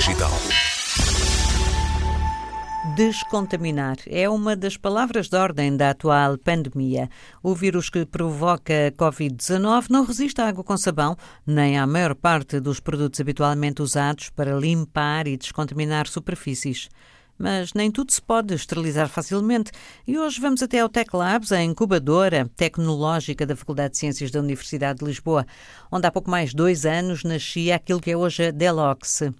Digital. Descontaminar é uma das palavras de ordem da atual pandemia. O vírus que provoca a Covid-19 não resiste à água com sabão, nem à maior parte dos produtos habitualmente usados para limpar e descontaminar superfícies. Mas nem tudo se pode esterilizar facilmente e hoje vamos até ao Tech Labs, a incubadora tecnológica da Faculdade de Ciências da Universidade de Lisboa, onde há pouco mais de dois anos nascia aquilo que é hoje a Delox.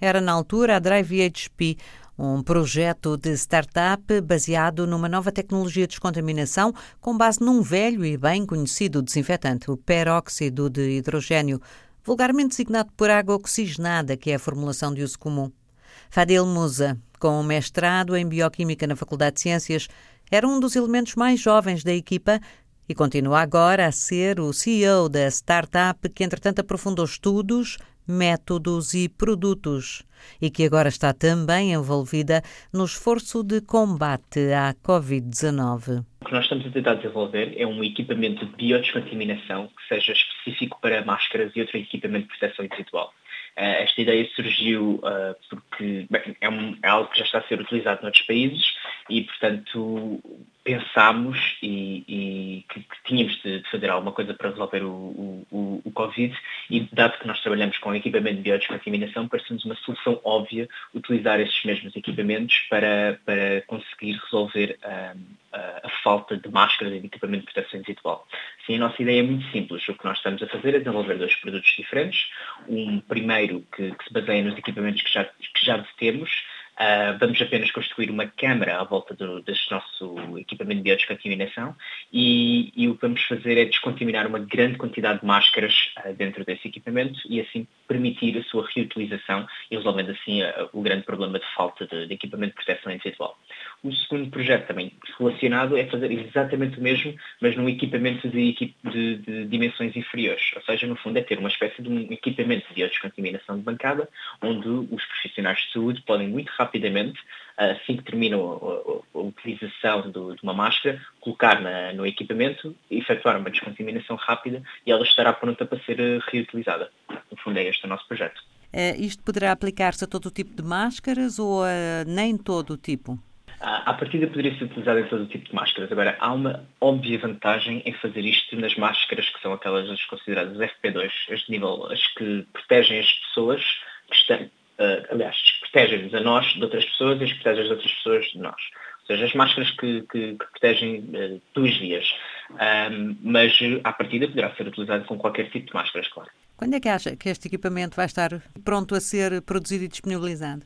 Era na altura a Drive HP, um projeto de startup baseado numa nova tecnologia de descontaminação com base num velho e bem conhecido desinfetante, o peróxido de hidrogênio, vulgarmente designado por água oxigenada, que é a formulação de uso comum. Fadil Musa, com um mestrado em Bioquímica na Faculdade de Ciências, era um dos elementos mais jovens da equipa e continua agora a ser o CEO da startup que, entretanto, aprofundou estudos, métodos e produtos e que agora está também envolvida no esforço de combate à Covid-19. O que nós estamos a tentar desenvolver é um equipamento de biodescontaminação que seja específico para máscaras e outro equipamento de proteção individual. Uh, esta ideia surgiu uh, porque bem, é, um, é, algo que já está a ser utilizado noutros países e, portanto, pensámos e, e que, que, tínhamos de, de, fazer alguma coisa para resolver o, o, o, Covid e, dado que nós trabalhamos com equipamento de biodescontaminação, parece-nos uma solução óbvia utilizar esses mesmos equipamentos para, para conseguir resolver um, a, a, falta de máscaras e de equipamento de proteção individual. Sim, a nossa ideia é muito simples. O que nós estamos a fazer é desenvolver dois produtos diferentes. Um primeiro que, que se baseia nos equipamentos que já, que já temos, Uh, vamos apenas construir uma câmara à volta do, deste nosso equipamento de biodescontaminação e, e, o que vamos fazer é descontaminar uma grande quantidade de máscaras uh, dentro desse equipamento e assim permitir a sua reutilização e resolvendo assim uh, o grande problema de falta de, de, equipamento de proteção individual. O segundo projeto também relacionado é fazer exatamente o mesmo, mas num equipamento de, de, de dimensões inferiores, ou seja, no fundo é ter uma espécie de um equipamento de biodescontaminação de bancada onde os profissionais de saúde podem muito rapidamente rapidamente, assim que termina a, utilização do, de uma máscara, colocar na, no equipamento, efetuar uma descontaminação rápida e ela estará pronta para ser eh, reutilizada. No fundo, é este o nosso projeto. Uh, isto poderá aplicar-se a todo o tipo de máscaras ou a nem todo o tipo? À partida poderia ser utilizado em todo o tipo de máscaras. Agora, há uma óbvia vantagem em fazer isto nas máscaras que são aquelas consideradas FP2, as de nível, as que protegem as pessoas que estão, uh, aliás, protegem-nos a nós de outras pessoas e as protegem as outras pessoas de nós. Ou seja, as máscaras que, que, que protegem uh, duas vias. Um, mas, à partida, poderá ser utilizado com qualquer tipo de máscaras, claro. Quando é que acha que este equipamento vai estar pronto a ser produzido e disponibilizado?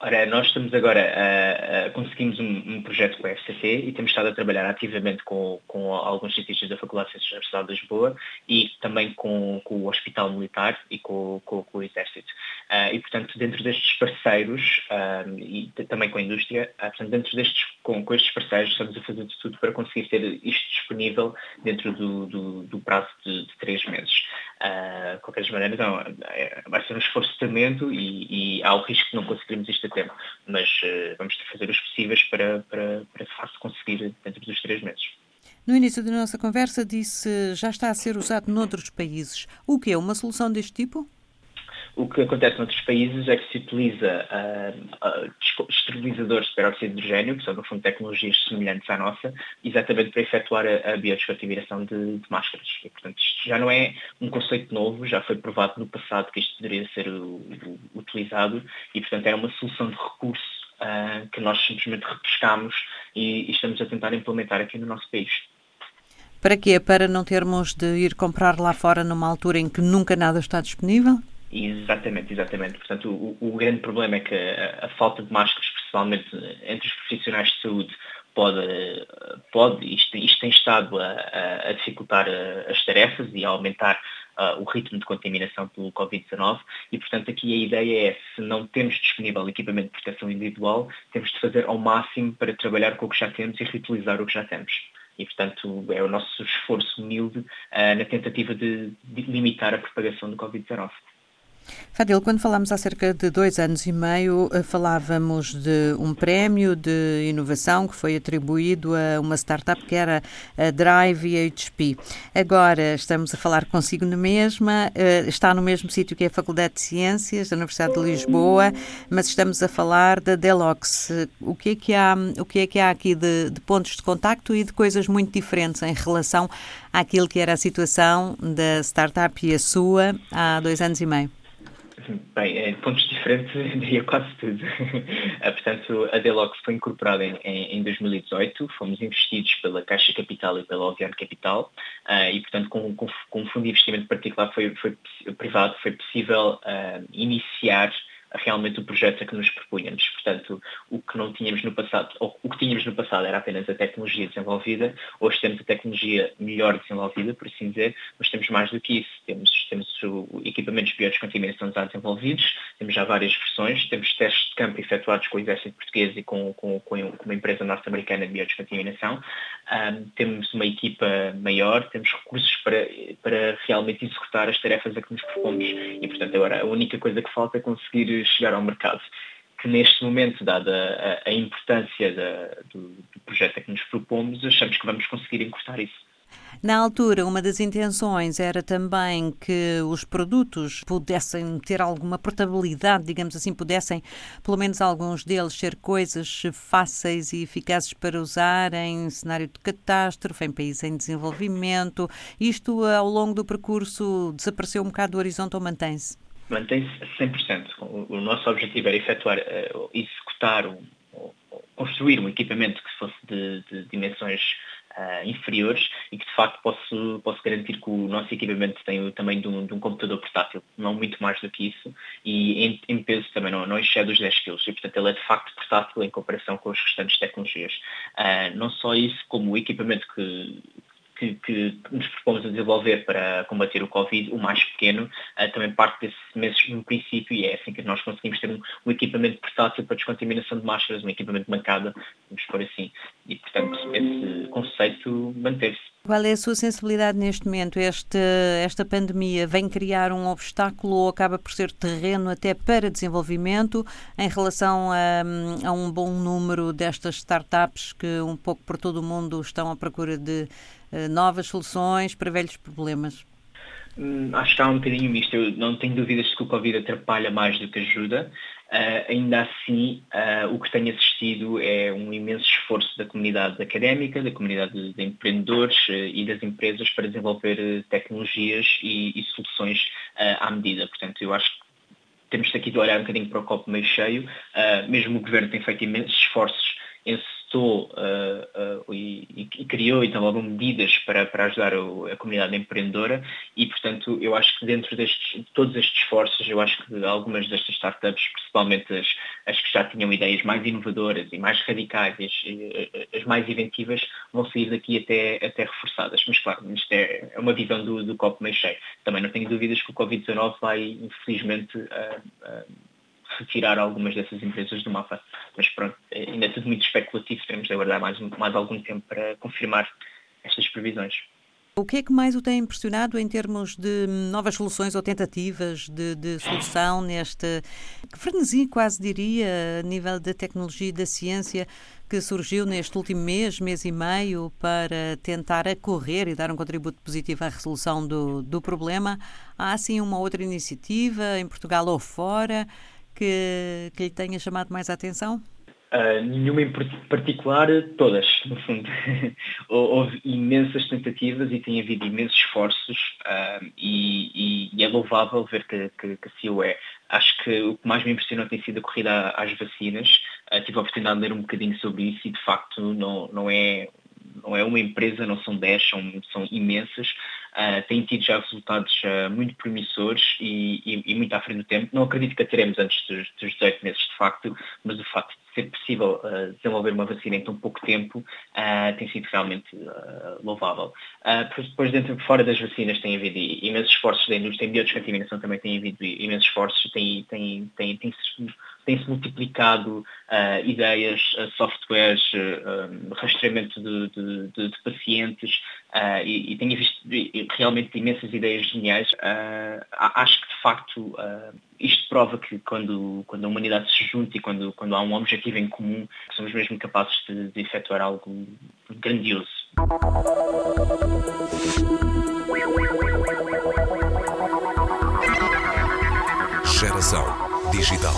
Ora, nós estamos agora, uh, uh, conseguimos um, um, projeto com a FCC e temos estado a trabalhar ativamente com, com alguns cientistas da Faculdade de Ciências da Universidade de Lisboa e também com, com o Hospital Militar e com, com, o Exército. Uh, e, portanto, dentro destes parceiros e também com a indústria, portanto, dentro destes, com, com estes parceiros, estamos a fazer de tudo para conseguir ter isto disponível dentro do, do, do prazo de, de, três meses. De qualquer maneira, então, vai ser um esforço tremendo e, e há o risco de não conseguirmos isto tempo, mas uh, vamos fazer os possíveis para, para, para conseguir dentro dos três meses. No início da nossa conversa disse já está a ser usado noutros países. O que é uma solução deste tipo? O que acontece noutros países é que se utiliza uh, uh, esterilizadores de peróxido de hidrogênio, que são, no fundo, tecnologias semelhantes à nossa, exatamente para efetuar a, a de, de, máscaras. E, portanto, isto já não é um conceito novo, já foi provado no passado que isto poderia ser utilizado e, portanto, é uma solução de recurso uh, que nós simplesmente repescamos e, e estamos a tentar implementar aqui no nosso país. Para quê? Para não termos de ir comprar lá fora numa altura em que nunca nada está disponível? Exatamente, exatamente. Portanto, o, o grande problema é que a, a, falta de máscaras, principalmente entre os profissionais de saúde, pode, pode isto, isto tem estado a, a, dificultar as tarefas e a aumentar uh, o ritmo de contaminação pelo Covid-19 e, portanto, aqui a ideia é, se não temos disponível equipamento de proteção individual, temos de fazer ao máximo para trabalhar com o que já temos e reutilizar o que já temos. E, portanto, é o nosso esforço humilde uh, na tentativa de, de limitar a propagação do Covid-19. Fadil, quando falamos há cerca de dois anos e meio, eh, falávamos de um prémio de inovação que foi atribuído a uma startup que era a Drive HP. Agora estamos a falar consigo na mesma, eh, está no mesmo sítio que é a Faculdade de Ciências da Universidade de Lisboa, mas estamos a falar da Delox. O que é que há, o que é que há aqui de, de pontos de contacto e de coisas muito diferentes em relação àquilo que era a situação da startup e a sua há dois anos e meio? Bem, em pontos diferentes, diria quase tudo. Ah, portanto, a Delox foi incorporada em, em, 2018, fomos investidos pela Caixa Capital e pela Oviano Capital, uh, e, portanto, com, com, com, um fundo de investimento particular foi, foi privado, foi possível uh, iniciar realmente o projeto a que nos propunhamos. Portanto, o que não tínhamos no passado, ou o que tínhamos no passado era apenas a tecnologia desenvolvida, hoje temos a tecnologia melhor desenvolvida, por assim dizer, mas temos mais do que isso. Temos, temos equipamentos de biodescontaminação já desenvolvidos, temos já várias versões, temos testes de campo efetuados com o exército português e com, com, com uma empresa norte-americana de biodescontaminação, um, temos uma equipa maior, temos recursos para, para realmente executar as tarefas a que nos propomos e, portanto, agora a única coisa que falta é conseguir chegar ao mercado. Que neste momento, dada a, a importância da, do, do projeto a que nos propomos, achamos que vamos conseguir encurtar isso. Na altura, uma das intenções era também que os produtos pudessem ter alguma portabilidade, digamos assim, pudessem, pelo menos alguns deles, ser coisas fáceis e eficazes para usar em cenário de catástrofe, em países em desenvolvimento. Isto, ao longo do percurso, desapareceu um bocado do horizonte ou mantém-se? Mantém-se 100%. O, nosso objetivo era efetuar, uh, executar, construir um equipamento que fosse de, de dimensões uh, inferiores e que de facto posso, posso garantir que o nosso equipamento tem o tamanho de um, de um computador portátil, não muito mais do que isso, e em, em peso também não, não excede os 10 kg, e portanto ele é de facto portátil em comparação com as restantes tecnologias. Uh, não só isso, como o equipamento que, que, que, nos propomos a desenvolver para combater o Covid, o mais pequeno, uh, também parte desse mesmo princípio e é assim que nós conseguimos ter um, um, equipamento portátil para descontaminação de máscaras, um equipamento bancada, vamos por assim. E, portanto, esse conceito manteve-se. Qual é a sua sensibilidade neste momento? Este, esta pandemia vem criar um obstáculo ou acaba por ser terreno até para desenvolvimento em relação a, a um bom número destas startups que um pouco por todo o mundo estão à procura de novas soluções para velhos problemas? Hum, acho que há um bocadinho misto. Eu não tenho dúvidas de que o Covid atrapalha mais do que ajuda. Uh, ainda assim, uh, o que tenho assistido é um imenso esforço da comunidade académica, da comunidade de, de empreendedores uh, e das empresas para desenvolver tecnologias e, e soluções à medida. Portanto, eu acho que temos aqui de olhar um bocadinho para o copo meio cheio. mesmo o governo tem feito imensos esforços em testou uh, uh, e, e, criou então algumas medidas para, para ajudar a, a, comunidade empreendedora e, portanto, eu acho que dentro destes, de todos estes esforços, eu acho que algumas destas startups, principalmente as, as que já tinham ideias mais inovadoras e mais radicais, as, as mais inventivas, vão sair daqui até, até reforçadas. Mas, claro, isto é, é uma visão do, do copo meio cheio. Também não tenho dúvidas que o Covid-19 vai, infelizmente, uh, retirar algumas dessas empresas do mapa. Mas pronto, ainda é tudo muito especulativo, teremos de aguardar mais, mais algum tempo para confirmar estas previsões. O que é que mais o tem impressionado em termos de novas soluções ou tentativas de, de solução neste frenesi, quase diria, a nível da tecnologia e da ciência que surgiu neste último mês, mês e meio, para tentar acorrer e dar um contributo positivo à resolução do, do problema? Há assim uma outra iniciativa em Portugal ou fora que, que lhe tenha chamado mais a atenção? Uh, nenhuma em particular, todas, no fundo. Houve imensas tentativas e tem havido imensos esforços uh, e, e, e, é louvável ver que, que, que assim o é. Acho que o que mais me impressionou tem sido a corrida às vacinas. Uh, tive a oportunidade de ler um bocadinho sobre isso e, de facto, não, não, é, não é uma empresa, não são 10, são, são imensas uh, têm tido já resultados uh, muito promissores e, e, e, muito à frente do tempo. Não acredito que a teremos antes dos, dos 18 meses, de facto, mas o facto ser possível uh, desenvolver uma vacina em tão pouco tempo tem sido realmente louvável. depois, dentro fora das vacinas, tem havido imensos esforços da indústria, em biodescontaminação também tem havido imensos esforços, tem, tem, tem, tem, tem-se multiplicado uh, ideias, uh, softwares, uh, rastreamento de, de, de, de pacientes, uh, e, e, tenho visto realmente imensas ideias geniais. Uh, acho que, de facto, uh, isto prova que quando, quando a humanidade se junta e quando, quando há um objetivo em comum, somos mesmo capazes de, de efetuar algo grandioso. Geração Digital.